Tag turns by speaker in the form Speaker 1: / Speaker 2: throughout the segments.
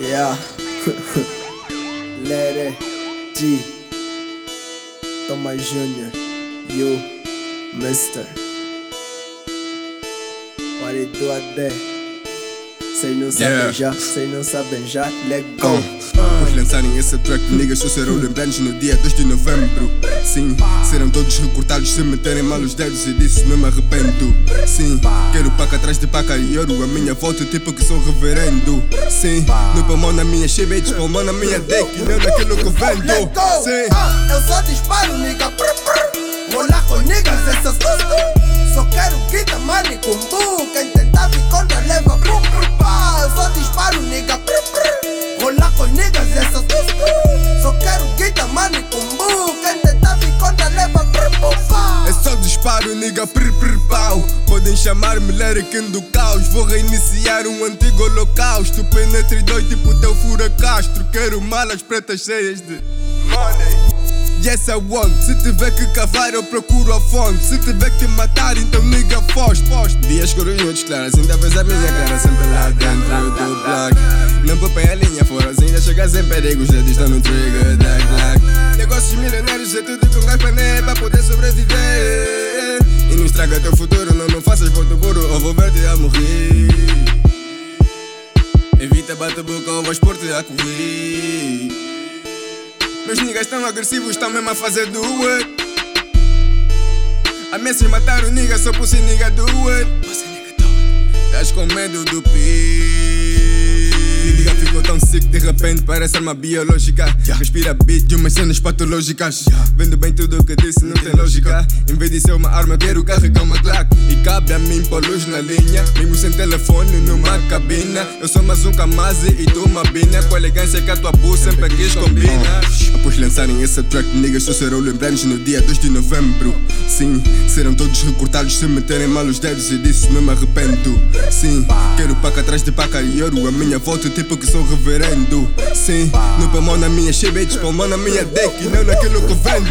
Speaker 1: Yeah. Lere G. Thomas Jr. You. Mister. What it do out there? Cês não sabem
Speaker 2: Yeah.
Speaker 1: já, cês não sabem já, let go.
Speaker 2: Uh. Pois lançarem esse track, niggas só serão lembrados no dia 2 de novembro. Sim, serão todos recortados se meterem mal os dedos e disso não me arrependo. Sim, quero paca atrás de paca e ouro, a minha volta tipo que sou reverendo. Sim, no pulmão na minha shibit, pulmão na minha deck e não naquilo que vendo. Sim.
Speaker 3: Ah, eu só disparo, nigga. Com niggas, essa susto. Só quero guita, money, kumbu. Quem tentar me contra, leva pum, pum, pá. Só disparo, nigga. Vou lá com niggas, essa susto. Só quero guita, money, kumbu. Quem tentar me contra, leva pum, pum, pá.
Speaker 2: É só disparo, nigga, prr prr pau. Podem chamar-me Lerican do caos. Vou reiniciar um antigo holocausto. Penetre dois tipo teu furacastro. Quero malas pretas cheias de money. Yes, I want. Se tiver que cavar, eu procuro a fonte. Se tiver que matar, então nigga, foge, foge. Dias corujas claras, ainda vês a minha cara sempre lá dentro do block. Não popem a linha fora, ainda chegas em perigo, os dedos estão no trigger da Glock. Negócios milionários é tudo com gás pané pra poder sobreviver. E não estraga teu futuro, não, não faças ponto burro, ou vou ver-te a morrer. Evita bate boca ou vais pôr-te a correr. Meus niggas tão agressivos, estão mesmo a fazer do it. Ameaças matar o nigga só por ser nigga do it. Estás com medo do pi. Nigga ficou tão sick de repente parece arma biológica. Respira beat de umas cenas patológicas. Vendo bem tudo o que disse, não tem lógica. Em vez de ser uma arma, quero carregar uma Glock. E cabe a mim pôr luz na linha. Mesmo sem telefone numa cabina. Eu sou mais um Kamazi e tu uma bina. Com a elegância que a tua bu sempre quis combina. Após lançarem essa track, niggas só serão lembrados no dia 2 de novembro. Sim, serão todos recortados se meterem mal os dedos e disso não me arrependo. Sim, quero paca atrás de paca e ouro. A minha volta tipo que sou reverendo. Sim, no pulmão na minha shibit, pulmão na minha deck e não naquilo que vendo.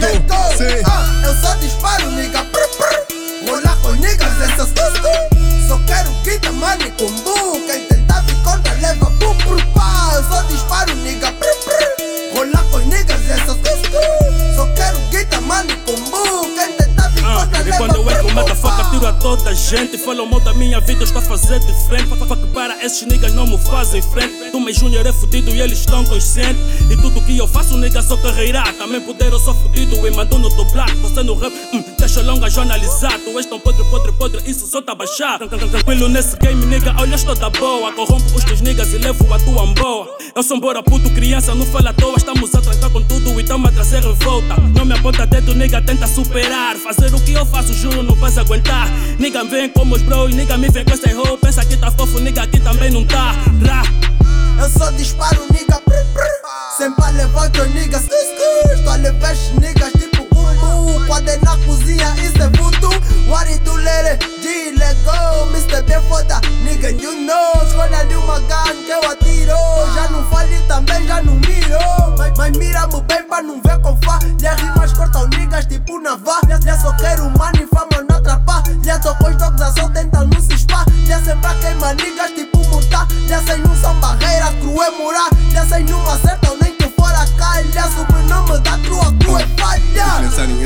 Speaker 2: Sim.
Speaker 3: Ah, eu só disparo, nigga. Prr, prr. Vou lá com niggas, essa susto. Só quero guita, money, kumbu. Quem tentar me contra, leva pum, pum, pá. Eu só disparo, nigga. Prr, prr. Vou lá com niggas, essa susto. Só quero guita, money, kumbu. Quem tentar me
Speaker 4: Ah,
Speaker 3: contra,
Speaker 4: e
Speaker 3: leva
Speaker 4: quando eu entro,
Speaker 3: pum, pum,
Speaker 4: motherfucker,
Speaker 3: pá.
Speaker 4: tiro a toda a gente. Falam mal da minha vida, eu estou a fazer diferente. Fuck, fuck, para esses niggas não me fazem frente. Tu, meu júnior, é fudido e eles estão conscientes. E tudo que eu faço, nigga, só carreira. Também poder, eu sou fudido e mando no black. Você no rap, hum, deixa longa jornalizar. Tu és tão podre, podre, podre, isso só tá baixar. Tran- tran- Tranquilo nesse game, nigga, olha, estou da boa. Corrompo os teus niggas e levo a tua boa. Eu sou embora puto, criança, não fala à toa. Estamos a trancar com tudo e tamo a trazer revolta. Não me aponta dedo, nigga, tenta superar. Fazer o que eu faço, juro, não vais aguentar. Nigga, vem como os bros, nigga, me vem com essa hoe. Pensa que tá fofo, nigga, aqui também não tá. Rá.
Speaker 3: Eu só disparo, nigga. Prr, prr. Sempre a levar teu nigga. Skur, skur. Estou a levar niggas tipo bumbu. Quando é na cozinha, isso é voodoo. What it do, lere? G, let go. Mr. B, foda. Nigga, you know. Escolha ali uma gun que eu atiro. Já não fale também, já não miro. Mas, mira-me bem pra não ver com fá. Lhe rimas cortam niggas tipo navá. Lhe só quero money, fama tô com os dogs a não se espar. Lhe sempre a queima niggas tipo murtar. Lhe sem não são barreira, cru é morar. Lhe sem não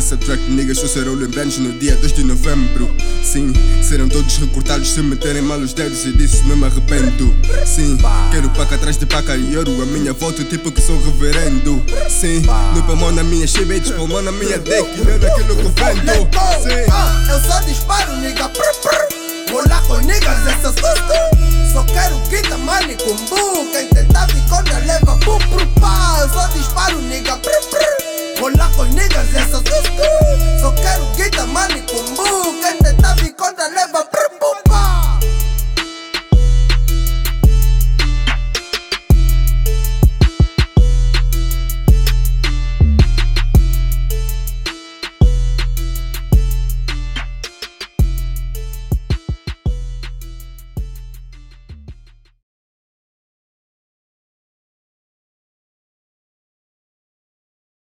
Speaker 2: essa track, niggas só serão lembrados no dia 2 de novembro. Sim, serão todos recortados se meterem mal os dedos e disso não me arrependo. Sim, quero paca atrás de paca e ouro. A minha volta tipo que sou reverendo. Sim, no pulmão na minha shibit, pulmão na minha deck e não naquilo que vendo. Sim.
Speaker 3: Ah, eu só disparo, nigga. Prr, prr. Vou lá com niggas, essa susto. Só quero guita, money, kumbu. Quem tentar me contra, leva pum, pum, pá. Eu só disparo, nigga. Prr, niggas, essa